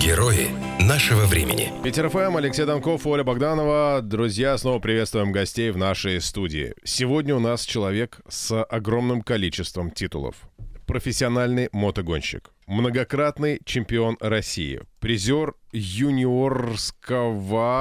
Герои нашего времени. Питер ФМ, Алексей Донков, Оля Богданова. Друзья, снова приветствуем гостей в нашей студии. Сегодня у нас человек с огромным количеством титулов. Профессиональный мотогонщик, многократный чемпион России, призер юниорского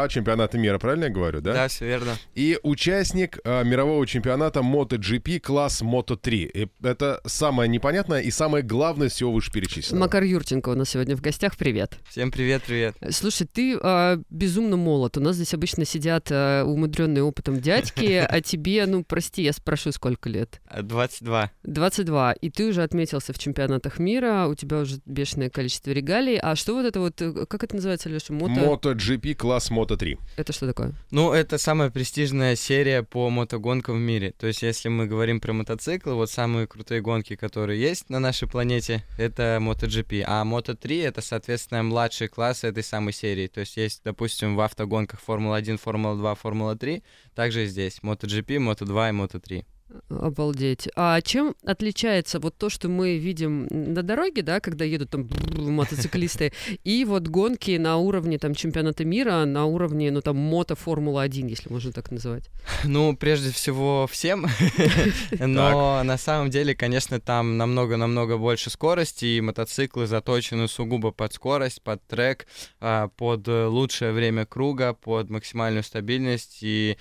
чемпионата мира, правильно я говорю, да? Да, все верно. И участник э, мирового чемпионата MotoGP класс Moto3. И это самое непонятное и самое главное из всего вышеперечисленного. Макар Юрченко у нас сегодня в гостях. Привет. Всем привет, привет. Слушай, ты э, безумно молод. У нас здесь обычно сидят э, умудренные опытом дядьки, а тебе, ну, прости, я спрошу, сколько лет? 22. 22. И ты уже отметился в чемпионатах мира, у тебя уже бешеное количество регалий. А что вот это вот, э, как это называется, Леша? Мото... MotoGP класс Moto3. Это что такое? Ну, это самая престижная серия по мотогонкам в мире. То есть, если мы говорим про мотоциклы, вот самые крутые гонки, которые есть на нашей планете, это MotoGP. А Moto3 — это, соответственно, младший класс этой самой серии. То есть, есть, допустим, в автогонках Формула-1, Формула-2, Формула-3. Также и здесь MotoGP, Moto2 и Moto3. Обалдеть. А чем отличается вот то, что мы видим на дороге, да, когда едут там мотоциклисты, и вот гонки на уровне там чемпионата мира, на уровне, ну там, мото Формула-1, если можно так называть? Ну, прежде всего, всем. Но на самом деле, конечно, там намного-намного больше скорости, и мотоциклы заточены сугубо под скорость, под трек, а, под лучшее время круга, под максимальную стабильность и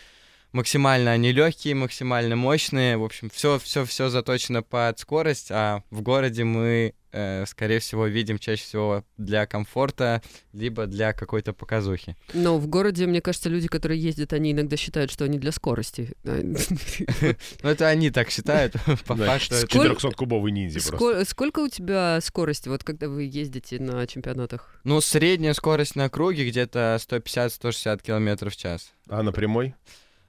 максимально они легкие, максимально мощные. В общем, все, все, все заточено под скорость, а в городе мы, э, скорее всего, видим чаще всего для комфорта, либо для какой-то показухи. Но в городе, мне кажется, люди, которые ездят, они иногда считают, что они для скорости. Ну, это они так считают, по факту. 400-кубовый ниндзя просто. Сколько у тебя скорости, вот когда вы ездите на чемпионатах? Ну, средняя скорость на круге где-то 150-160 км в час. А на прямой?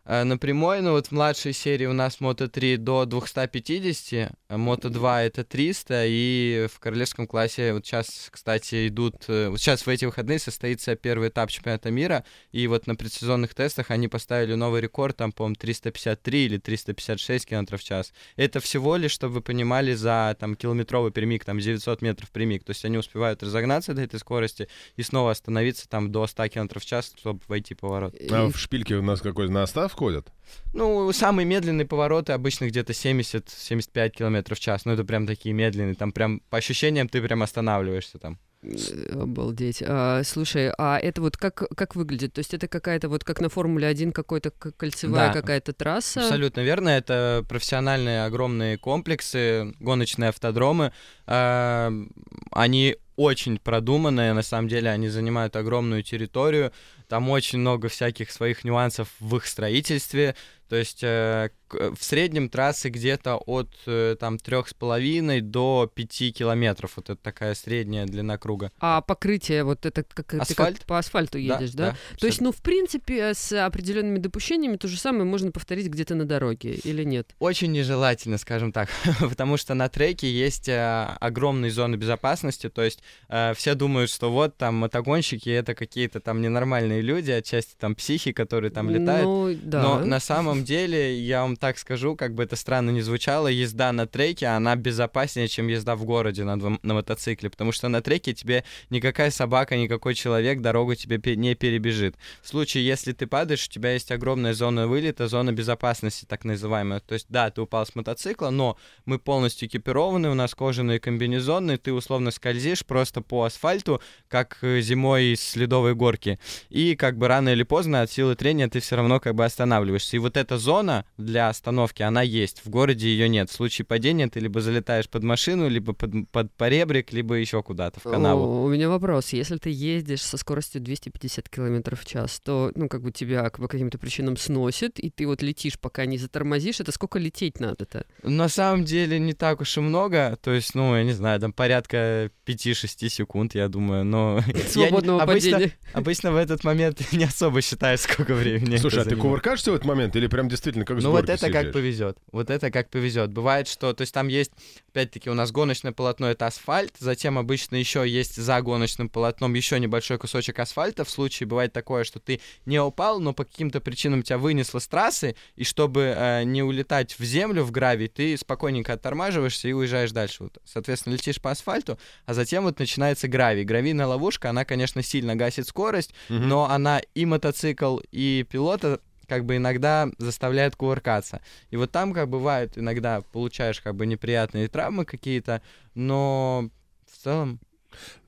Э, на прямой, ну вот в младшей серии у нас Moto 3 до 250, Moto 2 это 300, и в королевском классе вот сейчас, кстати, идут, э, вот сейчас в эти выходные состоится первый этап чемпионата мира, и вот на предсезонных тестах они поставили новый рекорд, там, по-моему, 353 или 356 км в час. Это всего лишь, чтобы вы понимали, за там километровый прямик, там 900 метров прямик, то есть они успевают разогнаться до этой скорости и снова остановиться там до 100 км в час, чтобы войти в поворот. А в шпильке у нас какой настав ходят? Ну, самые медленные повороты обычно где-то 70-75 км в час. Ну, это прям такие медленные. Там прям по ощущениям ты прям останавливаешься там. Обалдеть. А, слушай, а это вот как, как выглядит? То есть это какая-то вот как на Формуле 1 какой-то кольцевая да, какая-то трасса? Абсолютно верно. Это профессиональные огромные комплексы, гоночные автодромы. А, они очень продуманные, на самом деле они занимают огромную территорию, там очень много всяких своих нюансов в их строительстве, то есть э, в среднем трассы где-то от э, там трех с половиной до пяти километров. Вот это такая средняя длина круга. А покрытие вот это как Асфальт? ты как по асфальту едешь, да? да? да то есть, ну в принципе с определенными допущениями то же самое можно повторить где-то на дороге или нет? Очень нежелательно, скажем так, потому что на треке есть э, огромные зоны безопасности. То есть э, все думают, что вот там мотогонщики это какие-то там ненормальные люди, отчасти там психи, которые там летают. Ну, да. Но на самом самом деле, я вам так скажу, как бы это странно ни звучало, езда на треке, она безопаснее, чем езда в городе на, на мотоцикле, потому что на треке тебе никакая собака, никакой человек дорогу тебе не перебежит. В случае, если ты падаешь, у тебя есть огромная зона вылета, зона безопасности, так называемая. То есть, да, ты упал с мотоцикла, но мы полностью экипированы, у нас кожаные комбинезоны, ты условно скользишь просто по асфальту, как э, зимой с ледовой горки. И как бы рано или поздно от силы трения ты все равно как бы останавливаешься. И вот это эта зона для остановки, она есть. В городе ее нет. В случае падения ты либо залетаешь под машину, либо под, под поребрик, либо еще куда-то в канаву. У меня вопрос. Если ты ездишь со скоростью 250 км в час, то, ну, как бы тебя по каким-то причинам сносит, и ты вот летишь, пока не затормозишь. Это сколько лететь надо-то? На самом деле не так уж и много. То есть, ну, я не знаю, там порядка 5-6 секунд, я думаю. Но Свободного падения. Обычно, в этот момент не особо считаешь, сколько времени. Слушай, а ты кувыркаешься в этот момент или прям действительно как Ну вот это как съезжаешь? повезет. Вот это как повезет. Бывает, что, то есть там есть, опять-таки, у нас гоночное полотно это асфальт, затем обычно еще есть за гоночным полотном еще небольшой кусочек асфальта. В случае бывает такое, что ты не упал, но по каким-то причинам тебя вынесло с трассы, и чтобы э, не улетать в землю, в гравий, ты спокойненько оттормаживаешься и уезжаешь дальше. Вот, соответственно, летишь по асфальту, а затем вот начинается гравий. Гравийная ловушка, она, конечно, сильно гасит скорость, Мгм. но она и мотоцикл, и пилота как бы иногда заставляет кувыркаться. И вот там как бывает иногда получаешь как бы неприятные травмы какие-то, но в целом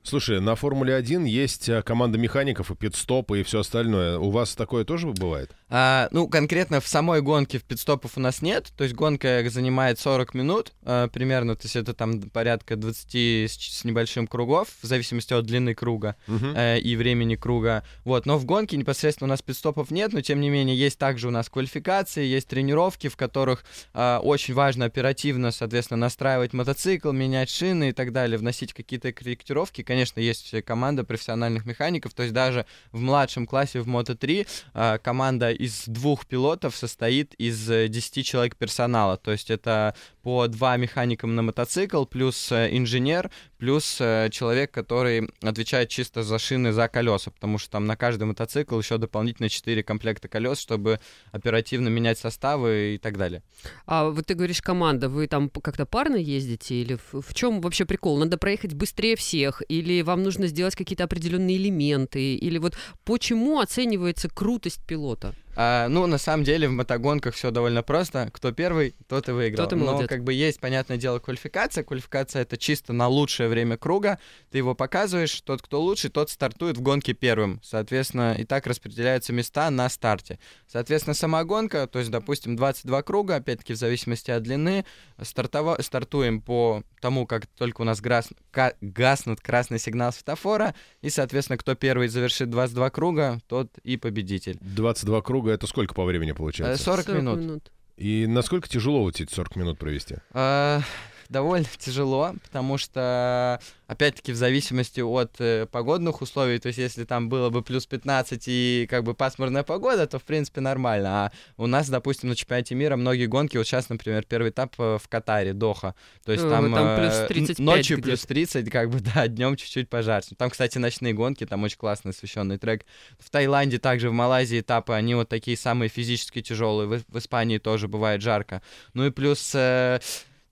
Слушай, на Формуле-1 есть э, команда механиков и пит-стопы и все остальное. У вас такое тоже бывает? А, ну, конкретно в самой гонке в пидстопов у нас нет, то есть гонка занимает 40 минут а, примерно, то есть это там порядка 20 с, с небольшим кругов, в зависимости от длины круга Мгм. э, и времени круга. Вот, но в гонке непосредственно у нас пидстопов нет, но тем не менее есть также у нас квалификации, есть тренировки, в которых а, очень важно оперативно, соответственно, настраивать мотоцикл, менять шины и так далее, вносить какие-то корректировки. Конечно, есть команда профессиональных механиков, то есть даже в младшем классе в Moto3 а, команда из двух пилотов состоит из э, 10 человек персонала, то есть это по два механика на мотоцикл, плюс э, инженер, плюс э, человек, который отвечает чисто за шины, за колеса, потому что там на каждый мотоцикл еще дополнительно 4 комплекта колес, чтобы оперативно менять составы и так далее. А вот ты говоришь, команда, вы там как-то парно ездите? Или в, чем вообще прикол? Надо проехать быстрее всех? Или вам нужно сделать какие-то определенные элементы? Или вот почему оценивается крутость пилота? А, ну, на самом деле, в мотогонках все довольно просто. Кто первый, тот и выиграл. Тот и Но, как бы, есть, понятное дело, квалификация. Квалификация — это чисто на лучшее время круга. Ты его показываешь, тот, кто лучше, тот стартует в гонке первым. Соответственно, и так распределяются места на старте. Соответственно, сама гонка, то есть, допустим, 22 круга, опять-таки, в зависимости от длины, стартова... стартуем по тому, как только у нас грас... ка- гаснут красный сигнал светофора, и, соответственно, кто первый завершит 22 круга, тот и победитель. 22 круга — это сколько по времени Э, получается? 40 минут. И насколько тяжело вот эти 40 минут провести? А, довольно тяжело, потому что, опять-таки, в зависимости от э, погодных условий, то есть если там было бы плюс 15 и как бы пасмурная погода, то, в принципе, нормально. А у нас, допустим, на чемпионате мира многие гонки, вот сейчас, например, первый этап э, в Катаре, Доха, то есть Э, там, там плюс э, н- 35 ночью где-то. плюс 30, как бы, да, днем чуть-чуть пожарше. Там, кстати, ночные гонки, там очень классный освещенный трек. В Таиланде также, в Малайзии этапы, они вот такие самые физически тяжелые. В, в Испании тоже бывает жарко. Ну и плюс э,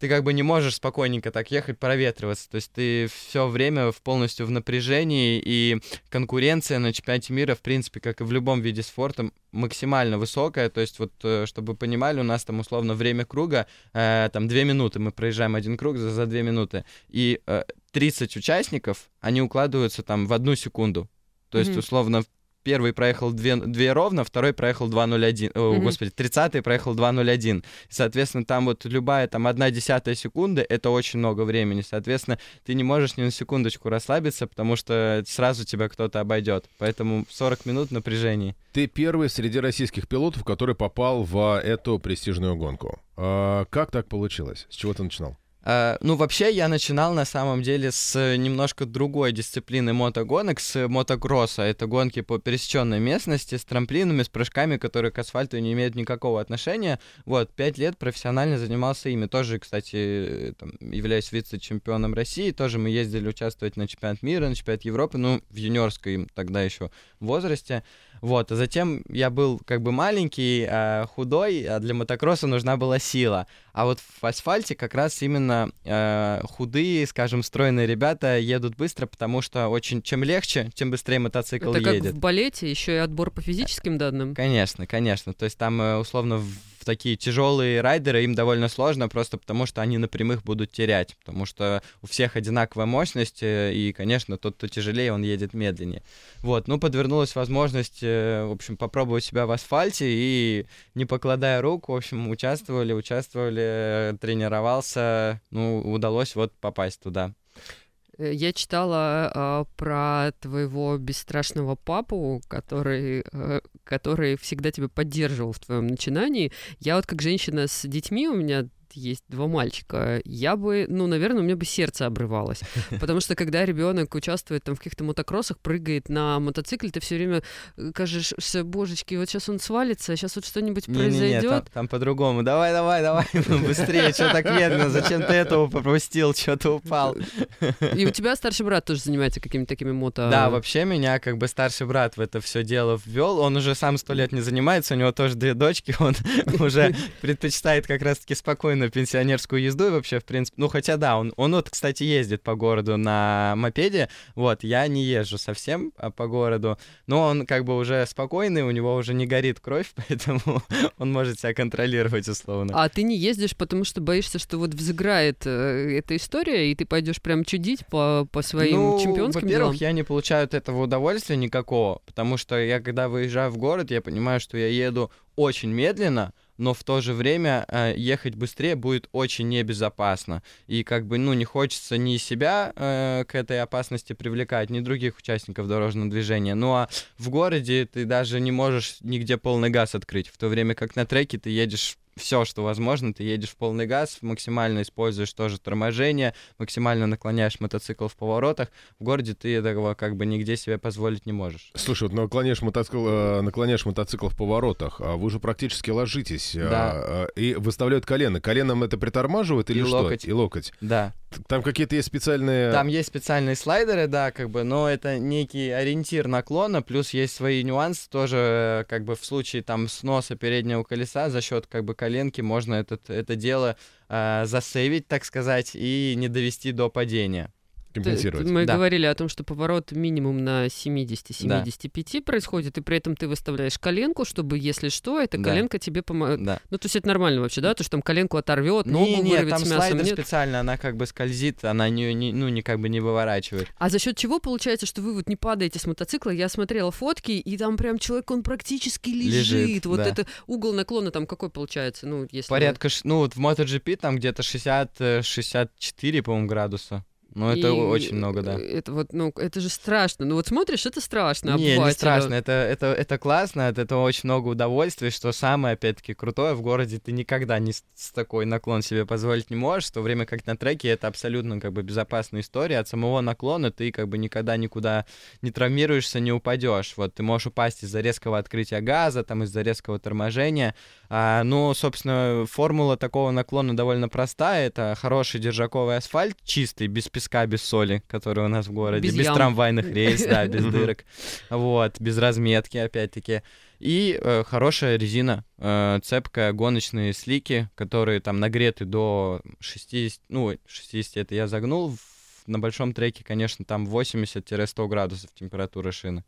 ты как бы не можешь спокойненько так ехать, проветриваться. То есть ты все время в, полностью в напряжении, и конкуренция на чемпионате мира, в принципе, как и в любом виде спорта, максимально высокая. То есть вот, э, чтобы вы понимали, у нас там условно время круга, э, там 2 минуты, мы проезжаем один круг за, за 2 минуты. И э, 30 участников, они укладываются там в одну секунду. То есть, условно, первый проехал 2, 2 ровно, второй проехал 2.01. О, Мгм. господи, 30 проехал 2.01. Соответственно, там вот любая там одна десятая секунды — это очень много времени. Соответственно, ты не можешь ни на секундочку расслабиться, потому что сразу тебя кто-то обойдет. Поэтому 40 минут напряжений. Ты первый среди российских пилотов, который попал в эту престижную гонку. А, как так получилось? С чего ты начинал? А, ну, вообще, я начинал на самом деле с э, немножко другой дисциплины мотогонок, с мотокросса. Это гонки по пересеченной местности с трамплинами, с прыжками, которые к асфальту не имеют никакого отношения. Вот, пять лет профессионально занимался ими. Тоже, кстати, э, там, являюсь вице-чемпионом России. Тоже мы ездили участвовать на чемпионат мира, на чемпионат Европы, ну, в юниорской тогда еще возрасте. Вот, а затем я был как бы маленький, а, худой, а для мотокросса нужна была сила. А вот в асфальте как раз именно э, худые, скажем, стройные ребята едут быстро, потому что очень чем легче, тем быстрее мотоцикл Это как едет. в балете, еще и отбор по физическим данным. Конечно, конечно. То есть там э, условно в в такие тяжелые райдеры им довольно сложно, просто потому что они на прямых будут терять, потому что у всех одинаковая мощность, э, и, конечно, тот, кто тяжелее, он едет медленнее. Вот, ну, подвернулась возможность, э, в общем, попробовать себя в асфальте, и, не покладая рук, в общем, участвовали, участвовали, э, тренировался, ну, удалось вот попасть туда. Э, Я читала а, про твоего бесстрашного папу, который, э, который всегда тебя поддерживал в твоем начинании. Я вот как женщина с детьми, у меня есть два мальчика, я бы, ну, наверное, у меня бы сердце обрывалось. Потому что когда ребенок участвует там в каких-то мотокроссах, прыгает на мотоцикле, ты все время э, кажешься, божечки, вот сейчас он свалится, сейчас вот что-нибудь Не-не-не, там, произойдет. там по-другому. Давай, давай, давай, быстрее, что так медленно, зачем ты этого пропустил, что ты упал. И у тебя старший брат тоже занимается какими-то такими мото... Да, вообще меня как бы старший брат в это все дело ввел. Он уже сам сто лет не занимается, у него тоже две дочки, он уже предпочитает как раз-таки спокойную пенсионерскую езду и вообще, в принципе, ну хотя да, он, он вот, кстати, ездит по городу на мопеде, вот, я не езжу совсем а, по городу, но он как бы уже спокойный, у него уже не горит кровь, поэтому он может себя контролировать условно. А ты не ездишь, потому что боишься, что вот взыграет э, эта история, и ты пойдешь прям чудить по, по своим ну, чемпионским во-первых, делам? я не получаю от этого удовольствия никакого, потому что я, когда выезжаю в город, я понимаю, что я еду очень медленно, но в то же время э, ехать быстрее будет очень небезопасно. И как бы, ну, не хочется ни себя э, к этой опасности привлекать, ни других участников дорожного движения. Ну, а в городе ты даже не можешь нигде полный газ открыть, в то время как на треке ты едешь все, что возможно, ты едешь в полный газ, максимально используешь тоже торможение, максимально наклоняешь мотоцикл в поворотах. В городе ты этого как бы нигде себе позволить не можешь. Слушай, вот наклоняешь мотоцикл, э, наклоняешь мотоцикл в поворотах, а вы же практически ложитесь. а, Да. а, и выставляют колено. Коленом это притормаживает или И что? локоть. И локоть. Да. Там какие-то есть специальные... Там есть специальные слайдеры, да, как бы, но это некий ориентир наклона, плюс есть свои нюансы тоже, как бы в случае там сноса переднего колеса за счет как бы коленки можно этот, это дело э, засейвить, так сказать, и не довести до падения. Компенсировать. Мы Да. говорили о том, что поворот минимум на 70-75 происходит, и при этом ты выставляешь коленку, чтобы, если что, эта Да. коленка тебе помогает. Да. Ну, то есть это нормально вообще, да? То, что там коленку оторвет, ногу Не, не, вырвет там с мясом. Нет? специально, она как бы скользит, она не, не- ну, не как бы не выворачивает. А за счет чего получается, что вы вот не падаете с мотоцикла? Я смотрела фотки, и там прям человек, он практически лежит. Лежит, вот да. это угол наклона там какой получается? Ну, если... Порядка, ну вот в MotoGP там где-то 60-64, по-моему, градуса. Ну это И, очень много, да. Это вот, ну, это же страшно. Ну вот смотришь, это страшно. Не, не страшно, это, это, это классно, от этого очень много удовольствия, что самое, опять-таки, крутое в городе, ты никогда не с, с такой наклон себе позволить не можешь, в то время как на треке это абсолютно как бы безопасная история, от самого наклона ты как бы никогда никуда не травмируешься, не упадешь, вот, ты можешь упасть из-за резкого открытия газа, там, из-за резкого торможения, а, ну, собственно, формула такого наклона довольно простая, это хороший держаковый асфальт, чистый, без песка, без соли, который у нас в городе, Без без, ям. трамвайных рельс, да, без дырок, вот, без разметки, опять-таки. И э, хорошая резина, э, цепкая, гоночные слики, которые там нагреты до 60, ну, ой, 60 это я загнул, в- на большом треке, конечно, там 80-100 градусов температура шины.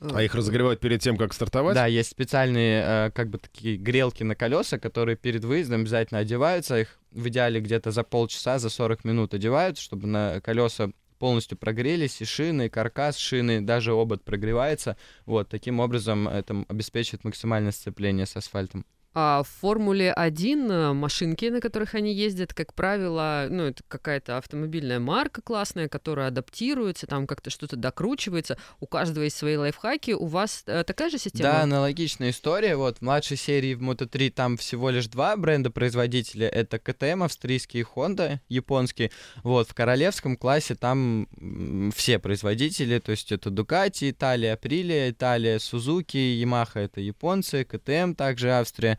А их разогревают перед тем, как стартовать? Да, есть специальные, э, как бы такие грелки на колеса, которые перед выездом обязательно одеваются. Их в идеале где-то за полчаса, за 40 минут одевают, чтобы на колеса полностью прогрелись, и шины, и каркас шины, даже обод прогревается. Вот, таким образом это обеспечивает максимальное сцепление с асфальтом. А в Формуле 1 э, машинки, на которых они ездят, как правило, ну, это какая-то автомобильная марка классная, которая адаптируется, там как-то что-то докручивается. У каждого есть свои лайфхаки. У вас э, такая же система? Да, аналогичная история. Вот в младшей серии в Moto3 там всего лишь два бренда-производителя. Это КТМ австрийский и Honda японский. Вот в королевском классе там все производители, то есть это Ducati, Италия, Aprilia, Италия, Suzuki, Yamaha это японцы, КТМ также Австрия.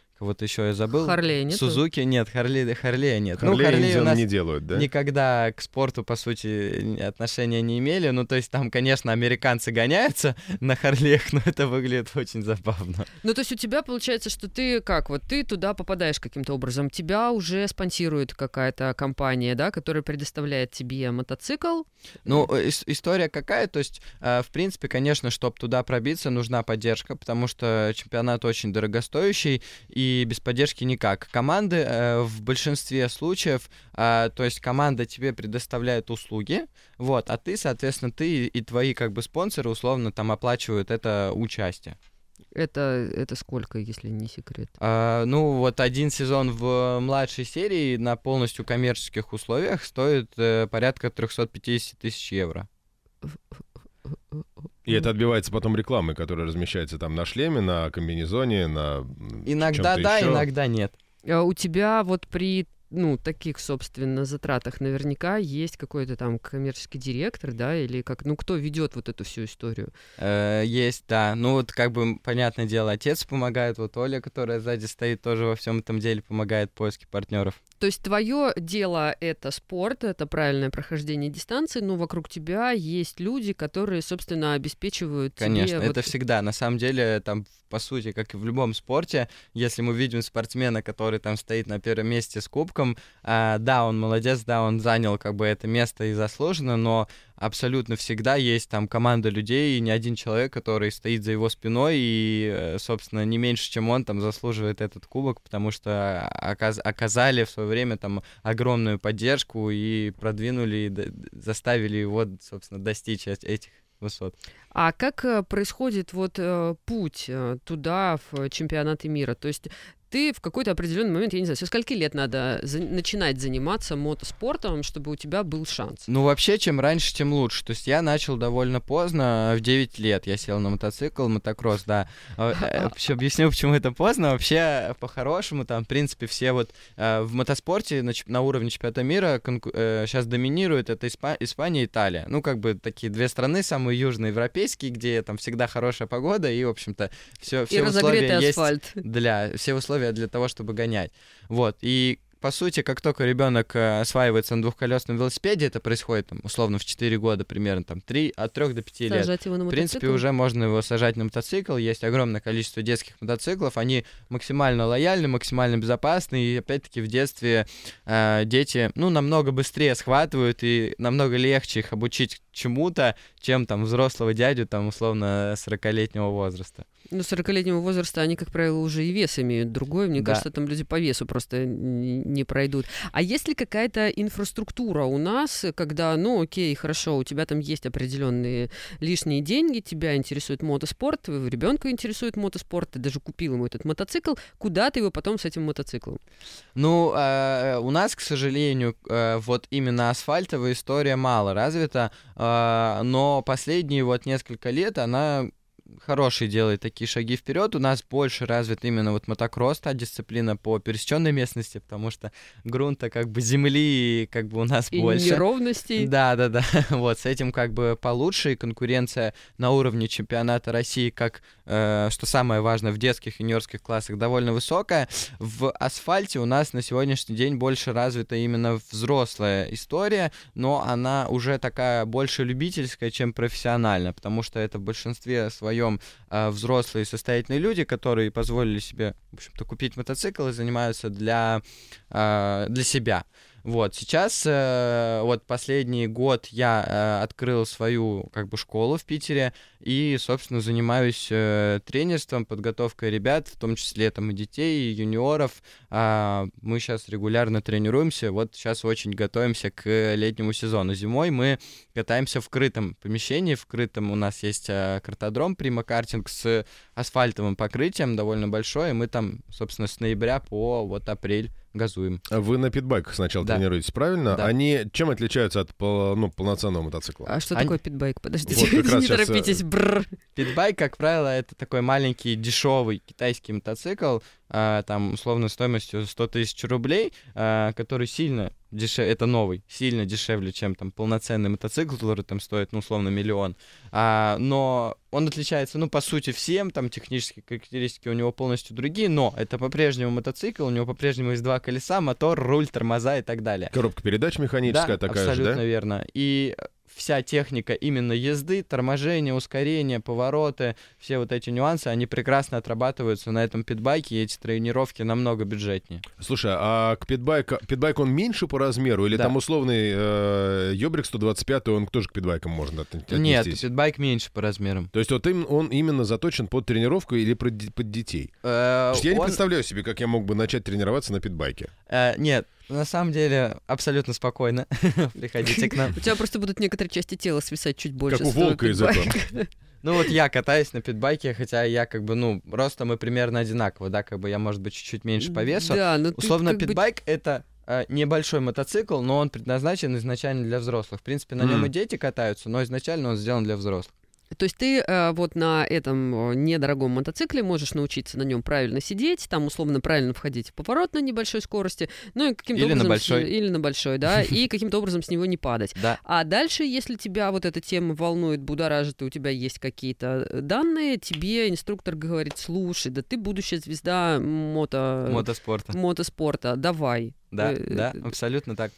Кого-то еще я забыл. Харлея нету? Сузуки нет, Харли, Харлея нет. Харлей ну, Харлей у нас не делают, да? никогда к спорту, по сути, отношения не имели. Ну, то есть там, конечно, американцы гоняются на Харлеях, но это выглядит очень забавно. Ну, то есть у тебя получается, что ты как, вот ты туда попадаешь каким-то образом, тебя уже спонсирует какая-то компания, да, которая предоставляет тебе мотоцикл. Ну, ис- история какая? То есть, э, в принципе, конечно, чтобы туда пробиться, нужна поддержка, потому что чемпионат очень дорогостоящий, и без поддержки никак. Команды э, в большинстве случаев, э, то есть команда тебе предоставляет услуги, вот, а ты, соответственно, ты и твои как бы спонсоры условно там оплачивают это участие. Это, это сколько, если не секрет? А, ну, вот один сезон в младшей серии на полностью коммерческих условиях стоит э, порядка 350 тысяч евро. И это отбивается потом рекламой, которая размещается там на шлеме, на комбинезоне, на Иногда да, ещё. иногда нет. А У тебя вот при ну, таких, собственно, затратах наверняка есть какой-то там коммерческий директор, да, или как, ну, кто ведет вот эту всю историю? Э, есть, да. Ну вот как бы, понятное дело, отец помогает, вот Оля, которая сзади стоит, тоже во всем этом деле помогает в поиске партнеров. То есть твое дело это спорт, это правильное прохождение дистанции, но вокруг тебя есть люди, которые, собственно, обеспечивают Конечно, тебе это вот- всегда. На самом деле, там, по сути, как и в любом спорте, если мы видим спортсмена, который там стоит на первом месте с кубком, а, да, он молодец, да, он занял как бы это место и заслуженно, но абсолютно всегда есть там команда людей, и не один человек, который стоит за его спиной, и, э, собственно, не меньше, чем он, там, заслуживает этот кубок, потому что оказ- оказали в свое время там огромную поддержку и продвинули, и заставили его, собственно, достичь эт- этих высот. А как э, происходит вот э, путь туда, в чемпионаты мира? То есть ты в какой-то определенный момент, я не знаю, со скольки лет надо за- начинать заниматься мотоспортом, чтобы у тебя был шанс? Ну, вообще, чем раньше, тем лучше. То есть я начал довольно поздно, в 9 лет я сел на мотоцикл, мотокросс, да. Вообще объясню, почему это поздно. Вообще, по-хорошему, там, в принципе, все вот э, в мотоспорте на, уровне чемпионата мира сейчас доминирует это Испа- Испания и Италия. Ну, как бы такие две страны, самые южноевропейские, где там всегда хорошая погода и, в общем-то, все, все условия есть для все условия для того, чтобы гонять. Вот. И по сути, как только ребенок э, осваивается на двухколесном велосипеде, это происходит там, условно в 4 года, примерно там 3, от 3 до 5 лет. Сажать его на В принципе, мотоцикл? уже можно его сажать на мотоцикл. Есть огромное количество детских мотоциклов. Они максимально лояльны, максимально безопасны. И опять-таки в детстве э, дети, ну, намного быстрее схватывают и намного легче их обучить чему-то, чем там взрослого дядю, там, условно, 40-летнего возраста. Ну, 40-летнего возраста они, как правило, уже и вес имеют другой. Мне Да. кажется, там люди по весу просто не пройдут. А есть ли какая-то инфраструктура у нас, когда, ну, окей, хорошо, у тебя там есть определенные лишние деньги, тебя интересует мотоспорт, ребенка интересует мотоспорт, ты даже купил ему этот мотоцикл, куда ты его потом с этим мотоциклом? Ну, э, у нас, к сожалению, э, вот именно асфальтовая история мало развита, э, но последние вот несколько лет она хорошие делает такие шаги вперед. У нас больше развит именно вот мотокросс, та дисциплина по пересеченной местности, потому что грунта как бы земли как бы у нас И больше. неровностей. Да, да, да. Вот с этим как бы получше и конкуренция на уровне чемпионата России, как что самое важное в детских и юниорских классах, довольно высокая. В асфальте у нас на сегодняшний день больше развита именно взрослая история, но она уже такая больше любительская, чем профессиональная, потому что это в большинстве своем э, взрослые состоятельные люди, которые позволили себе, в общем-то, купить мотоцикл и занимаются для, э, для себя. Вот, сейчас, э, вот последний год я э, открыл свою, как бы, школу в Питере и, собственно, занимаюсь э, тренерством, подготовкой ребят, в том числе там и детей, и юниоров. А, мы сейчас регулярно тренируемся, вот сейчас очень готовимся к летнему сезону. Зимой мы катаемся в крытом помещении, в крытом у нас есть э, картодром, примакартинг с асфальтовым покрытием, довольно большой, и мы там, собственно, с ноября по вот апрель газуем. А Вы на питбайках сначала Да. тренируетесь, правильно? Да. Они чем отличаются от ну, полноценного мотоцикла? А что Они- такое питбайк? Подождите, Вот не щас, э, торопитесь. бррр. Питбайк, как правило, это такой маленький дешевый китайский мотоцикл, а, там условно стоимостью 100 тысяч рублей, а, который сильно дешевле, это новый, сильно дешевле, чем там полноценный мотоцикл, который там стоит, ну, условно, миллион. А, но он отличается, ну, по сути, всем, там технические характеристики у него полностью другие, но это по-прежнему мотоцикл, у него по-прежнему есть два колеса, мотор, руль, тормоза и так далее. Коробка передач механическая да, такая же, абсолютно да? верно. И вся техника именно езды, торможение, ускорение, повороты, все вот эти нюансы, они прекрасно отрабатываются на этом питбайке, и эти тренировки намного бюджетнее. Слушай, а к питбайку, питбайк он меньше по размеру? Или Да. там условный э, Ёбрик 125, он тоже к питбайкам можно от- Нет, отнестись? питбайк меньше по размерам. То есть вот им, он именно заточен под тренировку или под, под детей? Э, я не он- представляю себе, как я мог бы начать тренироваться на питбайке. э, нет, на самом деле абсолютно спокойно. Приходите к нам. У тебя просто будут некоторые части тела свисать чуть больше. как у волка из этого. Ну вот я катаюсь на питбайке, хотя я как бы, ну, ростом мы примерно одинаково, да, как бы я, может быть, чуть-чуть меньше по весу. Да, но ты Условно, бы питбайк это э, небольшой мотоцикл, но он предназначен изначально для взрослых. В принципе, на нем и дети катаются, но изначально он сделан для взрослых. То есть ты э, вот на этом э, недорогом мотоцикле можешь научиться на нем правильно сидеть, там условно правильно входить в поворот на небольшой скорости, ну и каким-то Или на образом... с- большой. или на большой, да, и каким-то образом с него не падать. Да. А дальше, если тебя вот эта тема волнует, будоражит, и у тебя есть какие-то э, данные, тебе инструктор говорит, слушай, да ты будущая звезда мото... Мотоспорта. мотоспорта, давай. Да, Э, да, абсолютно так.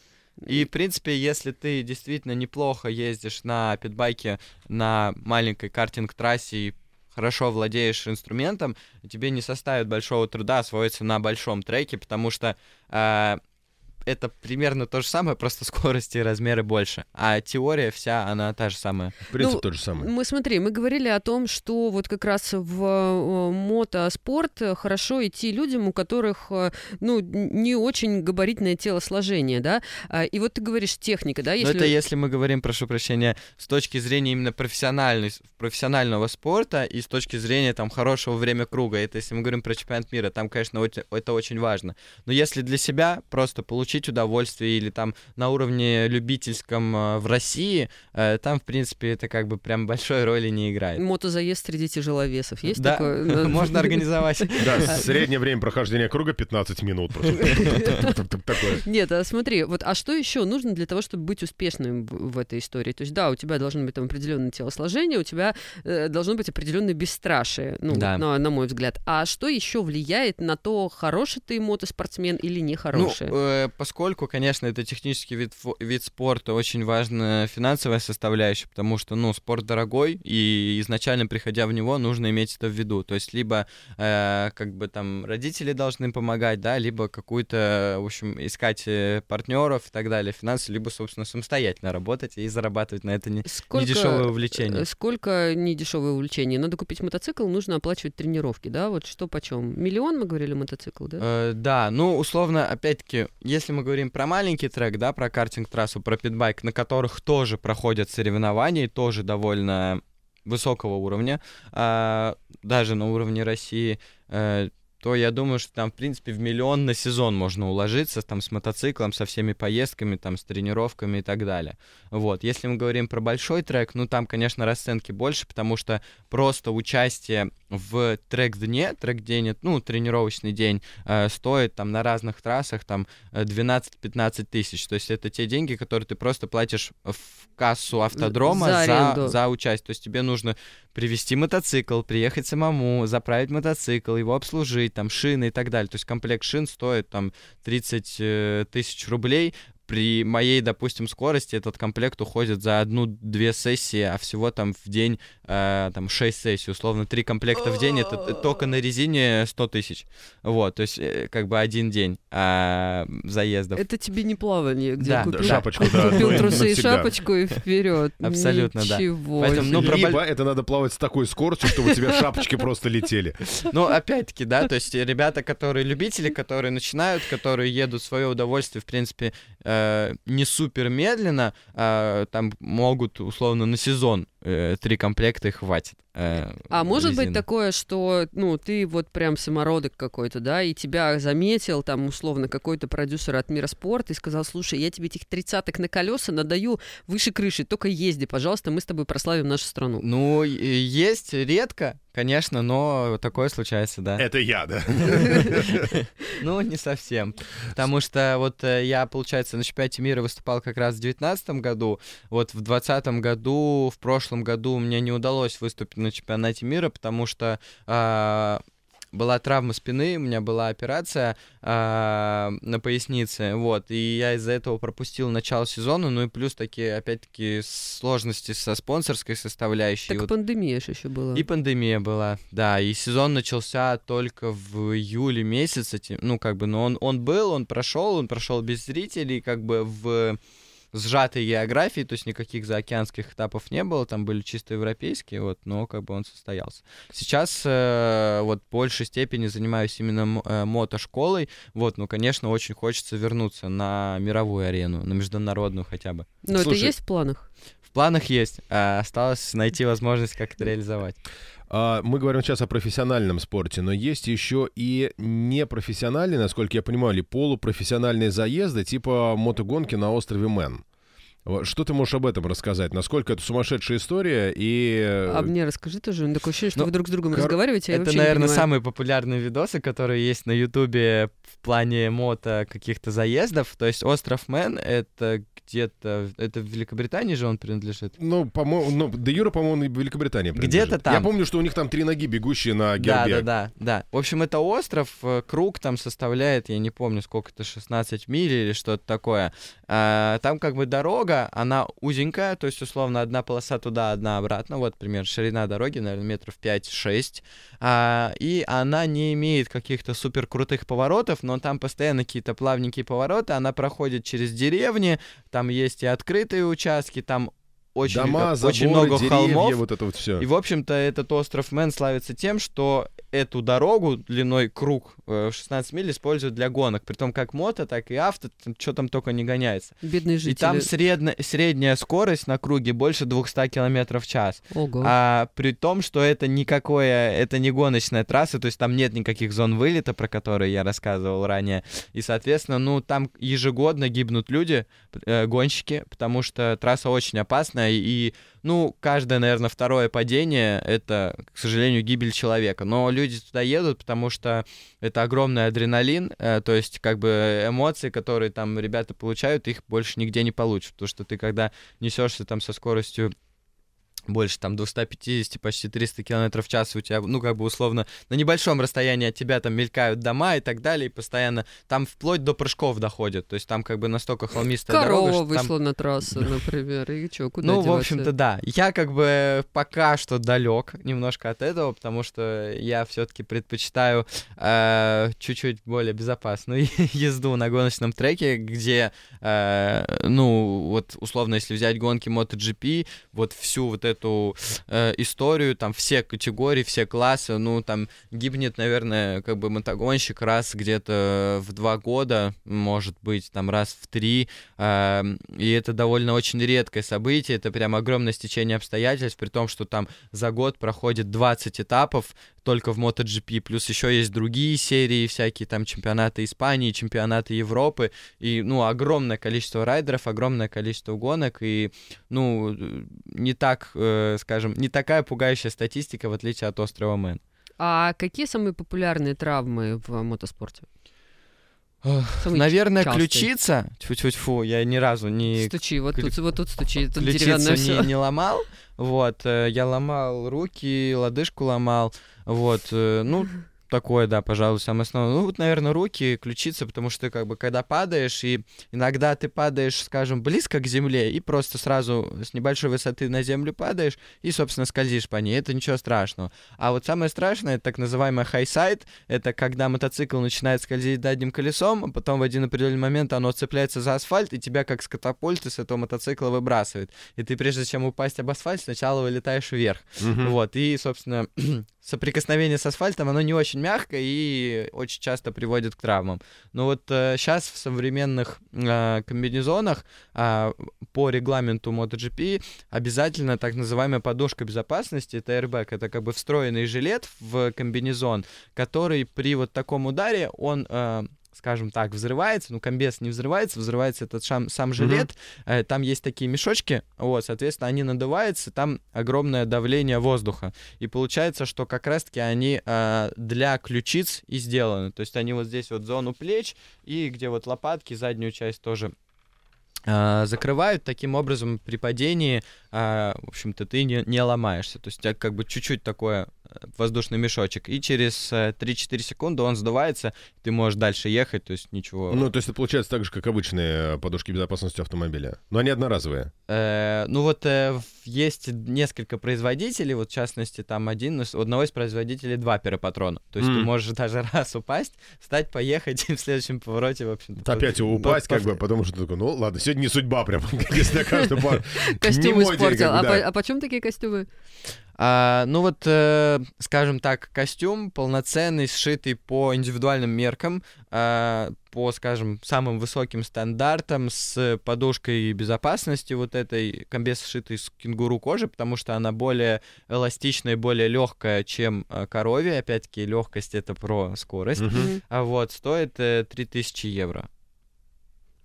И, в принципе, если ты действительно неплохо ездишь на питбайке на маленькой картинг-трассе и хорошо владеешь инструментом, тебе не составит большого труда освоиться на большом треке, потому что э, это примерно то же самое, просто скорости и размеры больше. А теория вся, она та же самая. Принцип Ну, тот же самый. Мы смотри, мы говорили о том, что вот как раз в э, мотоспорт э, хорошо идти людям, у которых э, ну не очень габаритное телосложение, да. А, И вот ты говоришь техника, да, Но если это если мы говорим, прошу прощения, с точки зрения именно профессиональной, профессионального спорта и с точки зрения там хорошего время круга. Это если мы говорим про чемпионат мира, там, конечно, это очень важно. Но если для себя просто получить удовольствие или там на уровне любительском э, в России, э, там, в принципе, это как бы прям большой роли не играет. мотозаезд среди тяжеловесов есть Да, такое? Ну, можно организовать. Да, среднее время прохождения круга 15 минут. Нет, а смотри, вот, а что еще нужно для того, чтобы быть успешным в, этой истории? То есть, да, у тебя должно быть там определенное телосложение, у тебя э, должно быть определенное бесстрашие, ну, Да. на, мой взгляд. А что еще влияет на то, хороший ты мотоспортсмен или Ну, нехороший? Э, поскольку, конечно, это технический вид, вид спорта, очень важна финансовая составляющая, потому что, ну, спорт дорогой, и изначально, приходя в него, нужно иметь это в виду. То есть, либо, э, как бы, там, родители должны помогать, да, либо какую-то, в общем, искать партнеров и так далее, финансы, либо, собственно, самостоятельно работать и зарабатывать на это не, Сколько, недешевое увлечение. э, Сколько недешевое увлечение? Надо купить мотоцикл, нужно оплачивать тренировки, да? Вот что почем? Миллион, мы говорили, мотоцикл, да? Э, да, ну, условно, опять-таки, если мы говорим про маленький трек, да, про картинг-трассу, про питбайк, на которых тоже проходят соревнования, и тоже довольно высокого уровня, а, даже на уровне России, э, то я думаю, что там, в принципе, в миллион на сезон можно уложиться, там, с мотоциклом, со всеми поездками, там, с тренировками и так далее. Вот, если мы говорим про большой трек, ну, там, конечно, расценки больше, потому что просто участие в трек-дне, трек-день, ну, тренировочный день, э, стоит там на разных трассах там э, 12-15 тысяч. То есть это те деньги, которые ты просто платишь в кассу автодрома За за, за участие. То есть тебе нужно привезти мотоцикл, приехать самому, заправить мотоцикл, его обслужить, там шины и так далее. То есть комплект шин стоит там 30 э, тысяч рублей. При моей, допустим, скорости этот комплект уходит за одну-две сессии, а всего там в день э, там 6 сессий, условно, 3 комплекта в день, это только на резине 100 тысяч. Вот, то есть э, как бы один день а, заездов. Это тебе не плавание, где Да, купил, да, шапочку, да, купил трусы и шапочку и вперед. Абсолютно, да. Ничего Поэтому, ну, про Либо это надо плавать с такой скоростью, чтобы у тебя шапочки просто летели. Ну, опять-таки, да, то есть ребята, которые любители, которые начинают, которые едут в свое удовольствие, в принципе, э, не супер медленно, а, там могут, условно, на сезон э, три комплекта и хватит. э, А может быть резины. такое, что, ну, ты вот прям самородок какой-то, да, и тебя заметил там условно какой-то продюсер от Мира спорта и сказал, слушай, я тебе этих тридцаток на колеса надаю выше крыши, только езди, пожалуйста, мы с тобой прославим нашу страну. Ну, есть редко, конечно, но такое случается, да. Это я, да. Ну, не совсем. Потому что вот э, я, получается, на чемпионате мира выступал как раз в 2019 году. Вот в 2020 году, в прошлом году мне не удалось выступить на чемпионате мира, потому что а, была травма спины, у меня была операция а, на пояснице, вот, и я из-за этого пропустил начало сезона, ну и плюс такие, опять-таки, сложности со спонсорской составляющей. Так Вот пандемия же еще была. и пандемия была, да, и сезон начался только в июле месяце, ну, как бы, но он, он был, он прошел, он прошел без зрителей, как бы в сжатой географии, то есть никаких заокеанских этапов не было, там были чисто европейские, вот, но как бы он состоялся. Сейчас э, вот в большей степени занимаюсь именно э, мотошколой, вот, ну, конечно, очень хочется вернуться на мировую арену, на международную хотя бы. Но это Слушай, есть в планах? В планах есть, а осталось найти возможность как это реализовать. А, Мы говорим сейчас о профессиональном спорте, но есть еще и непрофессиональные, насколько я понимаю, или полупрофессиональные заезды, типа мотогонки на острове Мэн. Что ты можешь об этом рассказать? Насколько это сумасшедшая история и... А мне расскажи тоже. Ну, Такое ощущение, что Ну, вы друг с другом кор- разговариваете, а я Это, вообще наверное, самые популярные видосы, которые есть на Ютубе в плане мото каких-то заездов. То есть остров Мэн — это где-то... Это в Великобритании же он принадлежит? Ну, по-моему, ну, де Юра, по-моему, в Великобритании Где-то принадлежит. там. Я помню, что у них там три ноги, бегущие на Да, гербе. да, да, да. В общем, это остров, э, круг там составляет, я не помню, сколько это, 16 миль или что-то такое. А, Там как бы дорога, она узенькая, то есть, условно, одна полоса туда, одна обратно. Вот, пример, ширина дороги, наверное, метров 5-6. А, И она не имеет каких-то супер крутых поворотов, но там постоянно какие-то плавненькие повороты. Она проходит через деревни, там есть и открытые участки, там очень, Дома, заборы, очень много деревья, холмов. вот это вот все. И, в общем-то, этот остров Мэн славится тем, что эту дорогу длиной круг э, в 16 миль используют для гонок. Притом как мото, так и авто, что там только не гоняется. Бедные жители. И там средне- средняя скорость на круге больше 200 км в час. Ого. А при том, что это никакое, это не гоночная трасса, то есть там нет никаких зон вылета, про которые я рассказывал ранее. И, соответственно, ну, там ежегодно гибнут люди, э, гонщики, потому что трасса очень опасная, и, ну, каждое, наверное, второе падение — это, к сожалению, гибель человека. Но люди туда едут, потому что это огромный адреналин, э, то есть, как бы, эмоции, которые там ребята получают, их больше нигде не получат, потому что ты, когда несешься там со скоростью больше там 250, почти 300 километров в час у тебя, ну, как бы условно, на небольшом расстоянии от тебя там мелькают дома и так далее, и постоянно там вплоть до прыжков доходит, то есть там как бы настолько холмистая Корова дорога, что там- вышла на трассу, например, и что, куда ну, в общем-то, да. Я как бы пока что далек немножко от этого, потому что я все-таки предпочитаю э, чуть-чуть более безопасную езду на гоночном треке, где, э, ну, вот условно, если взять гонки MotoGP, вот всю вот эту э, историю, там все категории, все классы, ну, там гибнет, наверное, как бы мотогонщик раз где-то в два года, может быть, там раз в три, Эм, И это довольно очень редкое событие, это прям огромное стечение обстоятельств, при том, что там за год проходит 20 этапов только в MotoGP, плюс еще есть другие серии, всякие там чемпионаты Испании, чемпионаты Европы, и, ну, огромное количество райдеров, огромное количество гонок, и, ну, не так, э, скажем, не такая пугающая статистика, в отличие от острова Мэн. А какие самые популярные травмы в мотоспорте? Самые Наверное, частые. ключица, тьфу-тьфу-тьфу, я ни разу не Стучи, вот тут, вот тут стучи, тут деревянное не, все. не ломал, вот, э, я ломал руки, лодыжку ломал, вот, э, ну, такое, да, пожалуй, самое основное. Ну, вот, наверное, руки, ключица, потому что, как бы, когда падаешь, и иногда ты падаешь, скажем, близко к земле, и просто сразу с небольшой высоты на землю падаешь, и, собственно, скользишь по ней, это ничего страшного. А вот самое страшное, это так называемый highside, это когда мотоцикл начинает скользить задним колесом, а потом в один определенный момент оно цепляется за асфальт, и тебя, как с катапульты, с этого мотоцикла выбрасывает. И ты, прежде чем упасть об асфальт, сначала вылетаешь вверх. Мгм. Вот, и, собственно, соприкосновение с асфальтом, оно не очень мягкое и очень часто приводит к травмам. Но вот сейчас в современных э, комбинезонах а, по регламенту MotoGP обязательно так называемая подушка безопасности, это airbag, это как бы встроенный жилет в комбинезон, который при вот таком ударе, он... э, скажем так, взрывается, ну, комбез не взрывается, взрывается этот шам- сам жилет, Э, там есть такие мешочки, вот, соответственно, они надуваются, там огромное давление воздуха, и получается, что как раз-таки они э, для ключиц и сделаны, то есть они вот здесь вот зону плеч, и где вот лопатки, заднюю часть тоже э, закрывают, таким образом при падении, э, в общем-то, ты не, не ломаешься, то есть у тебя как бы чуть-чуть такое э, воздушный мешочек, и через э, 3-4 секунды он сдувается, ты можешь дальше ехать, то есть ничего... Ну, то есть это получается так же, как обычные э, подушки безопасности автомобиля. Но они одноразовые. Э, ну вот э, есть несколько производителей, вот в частности там один, у одного из производителей два перопатрона. То есть ты М. можешь даже раз упасть, встать, поехать и в следующем повороте, в общем-то... Опять упасть, по- как бы, потому что ты такой, ну ладно, сегодня не судьба прям, если на каждую пару. Костюм испортил. А, а почем такие костюмы? А, ну вот, э, скажем так, костюм полноценный, сшитый по индивидуальным меркам, а, по, скажем, самым высоким стандартам, с подушкой безопасности вот этой, комбез сшитый из кенгуру кожи, потому что она более эластичная и более легкая, чем э, коровья. Опять-таки, легкость это про скорость. Мгм. А вот, стоит э, 3000 евро.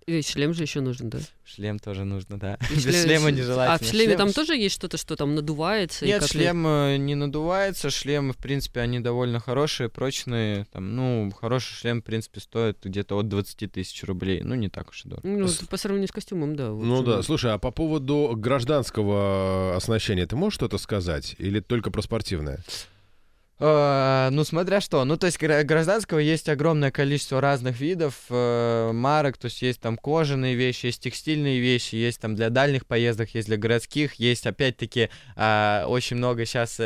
И шлем же еще нужен, да? Шлем тоже нужно, да. И Без шлем- шлема нежелательно. А в шлеме Шлем- там тоже есть что-то, что там надувается? и Нет, как-то- шлем э, не надувается, шлемы, в принципе, они довольно хорошие, прочные, там, ну, хороший шлем, в принципе, стоит где-то от 20 тысяч рублей, ну, не так уж и дорого. Ну, С- по сравнению с костюмом, да. Ну да, слушай, а по поводу гражданского оснащения ты можешь что-то сказать? Или только про спортивное? Э, Ну, смотря что. Ну, то есть гра- гражданского есть огромное количество разных видов э, марок, то есть есть там кожаные вещи, есть текстильные вещи, есть там для дальних поездок, есть для городских, есть опять-таки а, очень много сейчас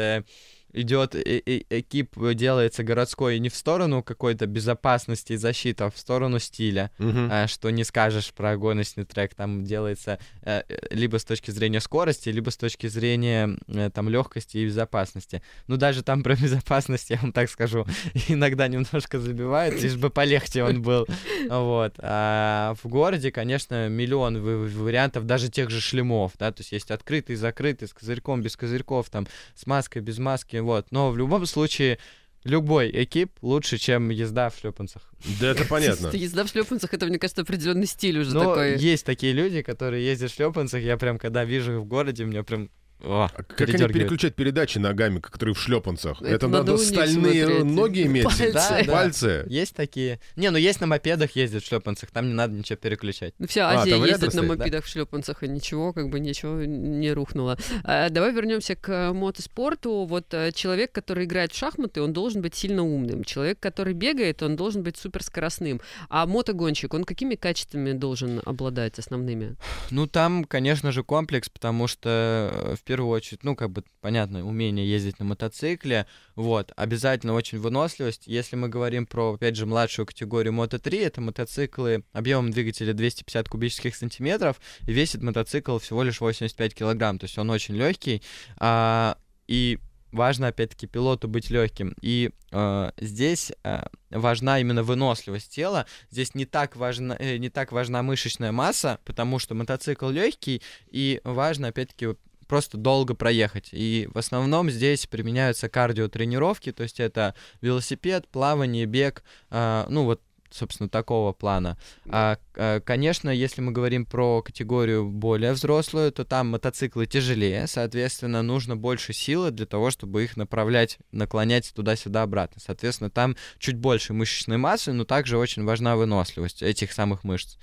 идет экип делается городской не в сторону какой-то безопасности и защиты, а в сторону стиля. Мгм. А, что не скажешь про гоночный трек, там делается э, э, либо с точки зрения скорости, либо с точки зрения э, там легкости и безопасности. Ну даже там про безопасность, я вам так скажу, иногда немножко забивает, лишь бы полегче он был. Вот. А в городе, конечно, миллион вариантов даже тех же шлемов, да, то есть есть открытый, закрытый, с козырьком, без козырьков, там, с маской, без маски, вот. Но в любом случае любой экип лучше, чем езда в шлепанцах. Да это понятно. Езда в шлепанцах это, мне кажется, определенный стиль уже Но такой. есть такие люди, которые ездят в шлепанцах. Я прям, когда вижу их в городе, мне прям... о, А Как они переключать передачи ногами, которые в шлепанцах? Это Это, надо надо стальные смотреть. ноги иметь? Пальцы. Да, да. Пальцы? Есть такие. Не, ну есть на мопедах ездят в шлепанцах, там не надо ничего переключать. Ну, Вся А, Азия рядом ездит на стоит, да? мопедах в шлепанцах, и ничего, как бы ничего не рухнуло. А, давай вернемся к э, мотоспорту. Вот э, человек, который играет в шахматы, он должен быть сильно умным. Человек, который бегает, он должен быть суперскоростным. А мотогонщик, он какими качествами должен обладать основными? Ну, там, конечно же, комплекс, потому что, э, в первую очередь, ну, как бы, понятно, умение ездить на мотоцикле, вот, обязательно очень выносливость. Если мы говорим про, опять же, младшую категорию Moto3, это мотоциклы объемом двигателя 250 кубических сантиметров, и весит мотоцикл всего лишь 85 килограмм, то есть он очень легкий, а, и важно, опять-таки, пилоту быть легким. И э, здесь э, важна именно выносливость тела. Здесь не так, важна, э, не так важна мышечная масса, потому что мотоцикл легкий, и важно, опять-таки, просто долго проехать. И в основном здесь применяются кардиотренировки, то есть это велосипед, плавание, бег, э, ну вот собственно, такого плана. А, а, конечно, если мы говорим про категорию более взрослую, то там мотоциклы тяжелее, соответственно, нужно больше силы для того, чтобы их направлять, наклонять туда-сюда обратно. Соответственно, там чуть больше мышечной массы, но также очень важна выносливость этих самых мышц.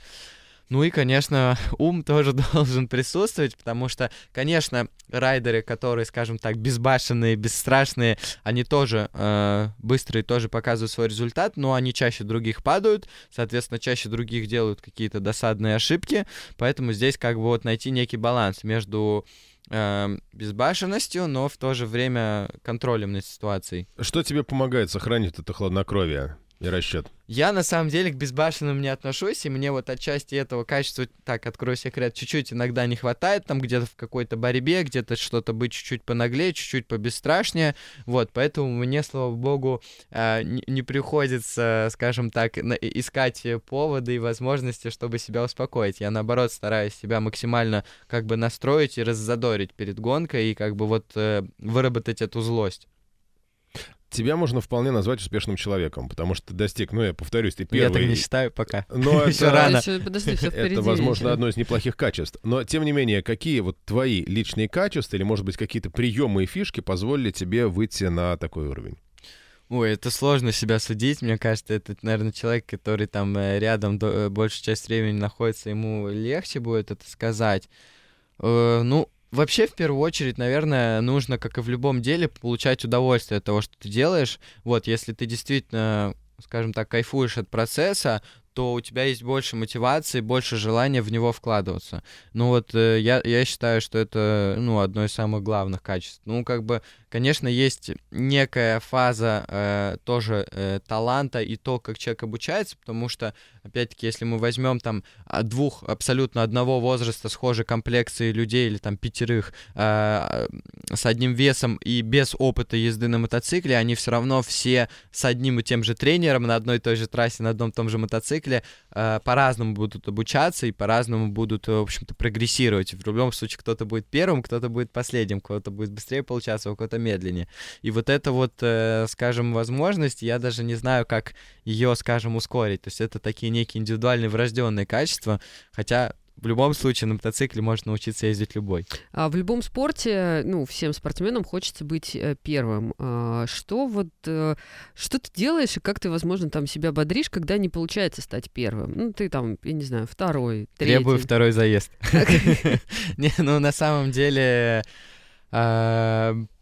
Ну и, конечно, ум тоже должен присутствовать, потому что, конечно, райдеры, которые, скажем так, безбашенные, бесстрашные, они тоже э, быстрые, тоже показывают свой результат, но они чаще других падают, соответственно, чаще других делают какие-то досадные ошибки, поэтому здесь как бы вот найти некий баланс между э, безбашенностью, но в то же время контролем над ситуацией. Что тебе помогает сохранить это хладнокровие и расчет? Я на самом деле к безбашенным не отношусь, и мне вот отчасти этого качества, так, открою секрет, чуть-чуть иногда не хватает, там где-то в какой-то борьбе, где-то что-то быть чуть-чуть понаглее, чуть-чуть побесстрашнее, вот, поэтому мне, слава богу, э, не, приходится, скажем так, искать поводы и возможности, чтобы себя успокоить. Я, наоборот, стараюсь себя максимально как бы настроить и раззадорить перед гонкой, и как бы вот э, выработать эту злость. Тебя можно вполне назвать успешным человеком, потому что ты достиг, ну, я повторюсь, ты Я так первый. не считаю пока. Но это, рано. Ещё, подожди, всё впереди это, возможно, одно из неплохих качеств. Но, тем не менее, какие вот твои личные качества или, может быть, какие-то приемы и фишки позволили тебе выйти на такой уровень? Ой, это сложно себя судить. Мне кажется, это, наверное, человек, который там э, рядом до- э, большую часть времени находится, ему легче будет это сказать. Э, ну, вообще, в первую очередь, наверное, нужно, как и в любом деле, получать удовольствие от того, что ты делаешь. Вот, если ты действительно, скажем так, кайфуешь от процесса, то у тебя есть больше мотивации, больше желания в него вкладываться. Ну вот э, я, я считаю, что это ну, одно из самых главных качеств. Ну, как бы, конечно, есть некая фаза э, тоже э, таланта и то, как человек обучается, потому что, опять-таки, если мы возьмем там а, двух абсолютно одного возраста схожей комплекции людей или там пятерых э, с одним весом и без опыта езды на мотоцикле, они все равно все с одним и тем же тренером на одной и той же трассе, на одном и том же мотоцикле, э, по-разному будут обучаться и по-разному будут, в общем-то, прогрессировать. В любом случае, кто-то будет первым, кто-то будет последним, кто-то будет быстрее получаться, у кого-то медленнее. И вот эта вот, э, скажем, возможность, я даже не знаю, как ее, скажем, ускорить. То есть это такие некие индивидуальные врожденные качества, хотя в любом случае на мотоцикле может научиться ездить любой. А в любом спорте, ну, всем спортсменам хочется быть э, первым. А что вот, э, что ты делаешь и как ты, возможно, там себя бодришь, когда не получается стать первым? Ну, ты там, я не знаю, второй, третий. Требую второй заезд. Не, ну, на самом деле...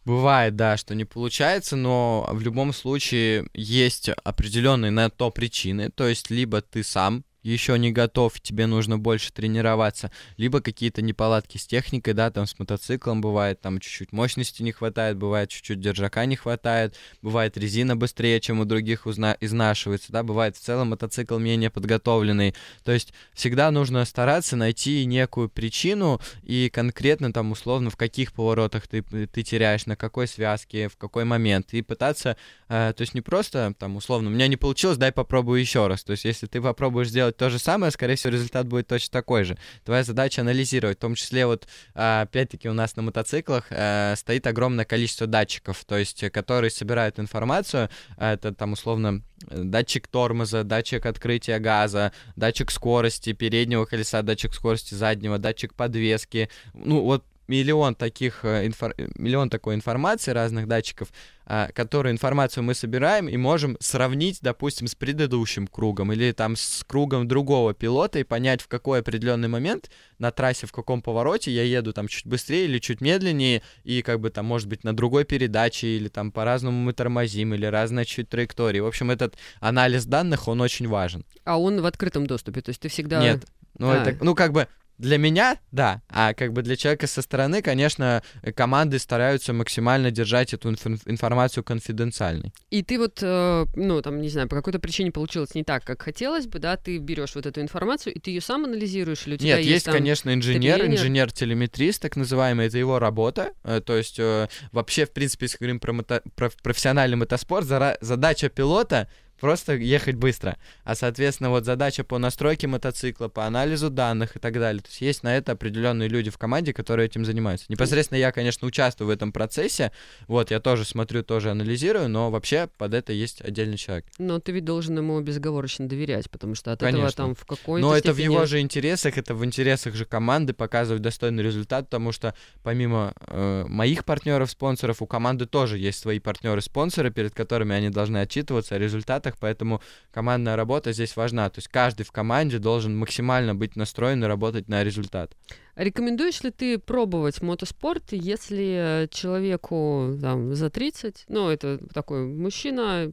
Бывает, да, что не получается, но в любом случае есть определенные на то причины. То есть либо ты сам еще не готов, тебе нужно больше тренироваться, либо какие-то неполадки с техникой, да, там с мотоциклом бывает, там чуть-чуть мощности не хватает, бывает чуть-чуть держака не хватает, бывает резина быстрее, чем у других узна- изнашивается, да, бывает в целом мотоцикл менее подготовленный, то есть всегда нужно стараться найти некую причину и конкретно там условно в каких поворотах ты, ты теряешь, на какой связке, в какой момент, и пытаться, э, то есть не просто там условно, у меня не получилось, дай попробую еще раз, то есть если ты попробуешь сделать то же самое, скорее всего, результат будет точно такой же. Твоя задача анализировать, в том числе вот, а, опять-таки, у нас на мотоциклах э, стоит огромное количество датчиков, то есть, э, которые собирают информацию, это там условно датчик тормоза, датчик открытия газа, датчик скорости переднего колеса, датчик скорости заднего, датчик подвески, ну вот миллион таких, э, инфор... миллион такой информации, разных датчиков, а, которую информацию мы собираем и можем сравнить, допустим, с предыдущим кругом или там с кругом другого пилота и понять, в какой определенный момент на трассе, в каком повороте я еду там чуть быстрее или чуть медленнее, и как бы там, может быть, на другой передаче или там по-разному мы тормозим, или разная чуть траектории. В общем, этот анализ данных, он очень важен. А он в открытом доступе, то есть ты всегда... Нет, ну, а. это, ну, как бы, для меня, да, а как бы для человека со стороны, конечно, команды стараются максимально держать эту инф- информацию конфиденциальной. И ты вот, э, ну, там, не знаю, по какой-то причине получилось не так, как хотелось бы, да, ты берешь вот эту информацию, и ты ее сам анализируешь, или у тебя Нет, есть, есть там, конечно, инженер, инженер-телеметрист, так называемый, это его работа, э, то есть э, вообще, в принципе, если говорим про, мото- про профессиональный мотоспорт, задача пилота — просто ехать быстро. А, соответственно, вот задача по настройке мотоцикла, по анализу данных и так далее. То есть есть на это определенные люди в команде, которые этим занимаются. Непосредственно я, конечно, участвую в этом процессе. Вот, я тоже смотрю, тоже анализирую, но вообще под это есть отдельный человек. Но ты ведь должен ему безоговорочно доверять, потому что от конечно. этого там в какой-то Но степени... это в его же интересах, это в интересах же команды показывать достойный результат, потому что помимо э, моих партнеров-спонсоров, у команды тоже есть свои партнеры-спонсоры, перед которыми они должны отчитываться о результатах результатах, поэтому командная работа здесь важна. То есть каждый в команде должен максимально быть настроен и работать на результат. Рекомендуешь ли ты пробовать мотоспорт, если человеку там, за 30, ну, это такой мужчина,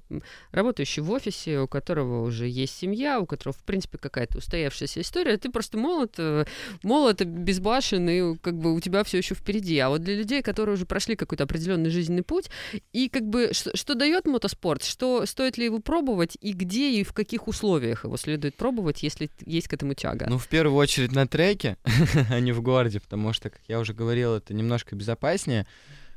работающий в офисе, у которого уже есть семья, у которого, в принципе, какая-то устоявшаяся история, ты просто молод, э, молод, безбашен, и как бы у тебя все еще впереди. А вот для людей, которые уже прошли какой-то определенный жизненный путь, и как бы что, что дает мотоспорт, что стоит ли его пробовать, и где и в каких условиях его следует пробовать, если есть к этому тяга? Ну, в первую очередь на треке, а не в городе, потому что, как я уже говорил, это немножко безопаснее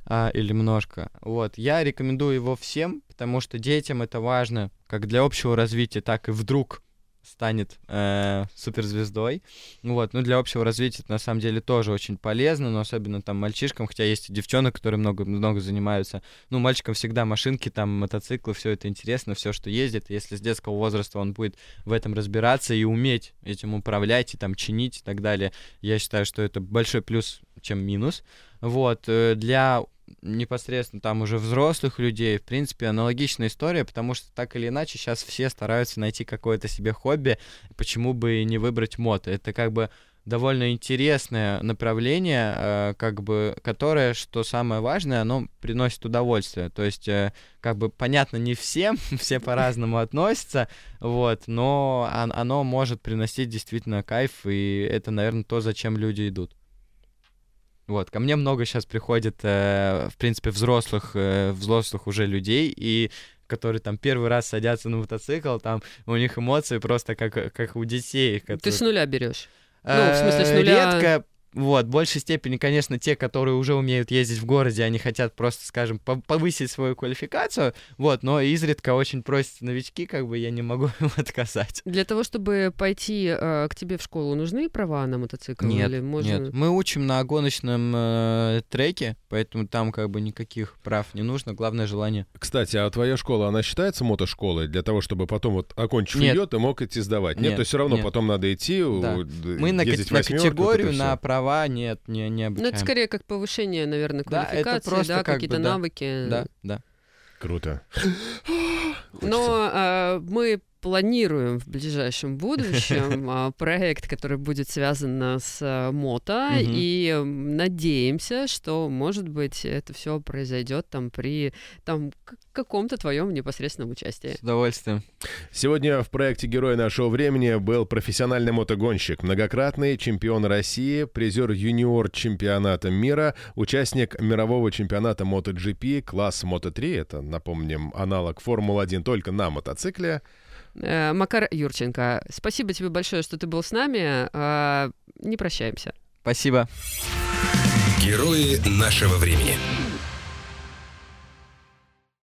а, или немножко. Вот, я рекомендую его всем, потому что детям это важно как для общего развития, так и вдруг станет э, суперзвездой. Вот, ну для общего развития это на самом деле тоже очень полезно, но особенно там мальчишкам, хотя есть и девчонок, которые много, много занимаются. Ну, мальчикам всегда машинки, там мотоциклы, все это интересно, все, что ездит. Если с детского возраста он будет в этом разбираться и уметь этим управлять, и там чинить и так далее, я считаю, что это большой плюс, чем минус. Вот, э, для непосредственно там уже взрослых людей, в принципе, аналогичная история, потому что так или иначе сейчас все стараются найти какое-то себе хобби, почему бы и не выбрать мото. Это как бы довольно интересное направление, э, как бы, которое, что самое важное, оно приносит удовольствие. То есть, э, как бы, понятно, не всем, все по-разному относятся, вот, но оно может приносить действительно кайф, и это, наверное, то, зачем люди идут. Вот, ко мне много сейчас приходит, э, в принципе, взрослых, э, взрослых уже людей, и которые там первый раз садятся на мотоцикл, там у них эмоции просто как, как у детей. Которые... Ты с нуля берешь? Ну, в смысле, с нуля... Редко, Вот, в большей степени, конечно, те, которые уже умеют ездить в городе, они хотят просто, скажем, по- повысить свою квалификацию, вот, но изредка очень просят новички, как бы я не могу им отказать. Для того, чтобы пойти э, к тебе в школу, нужны права на мотоцикл? Нет, Или можно... Нет, мы учим на гоночном э, треке, поэтому там как бы никаких прав не нужно, главное желание. Кстати, а твоя школа, она считается мотошколой для того, чтобы потом вот окончив Нет. ее, ты мог идти сдавать? Нет, Нет, то есть все равно нет. потом надо идти, Да. Мы на, на категорию, на права нет, не, не Ну, обучаем. это скорее как повышение, наверное, Да, это квалификации, просто да, как какие-то бы, да. навыки. Да, да. Круто. Но а, мы планируем в ближайшем будущем а, проект, который будет связан с а, мото, Мгм. и надеемся, что, может быть, это все произойдет там при там каком-то твоем непосредственном участии. С удовольствием. Сегодня в проекте «Герой нашего времени» был профессиональный мотогонщик, многократный чемпион России, призер юниор чемпионата мира, участник мирового чемпионата MotoGP, класс Moto3, это, напомним, аналог Формулы-1 только на мотоцикле. Э, Макар Юрченко, спасибо тебе большое, что ты был с нами. А, Не прощаемся. Спасибо. Герои нашего времени.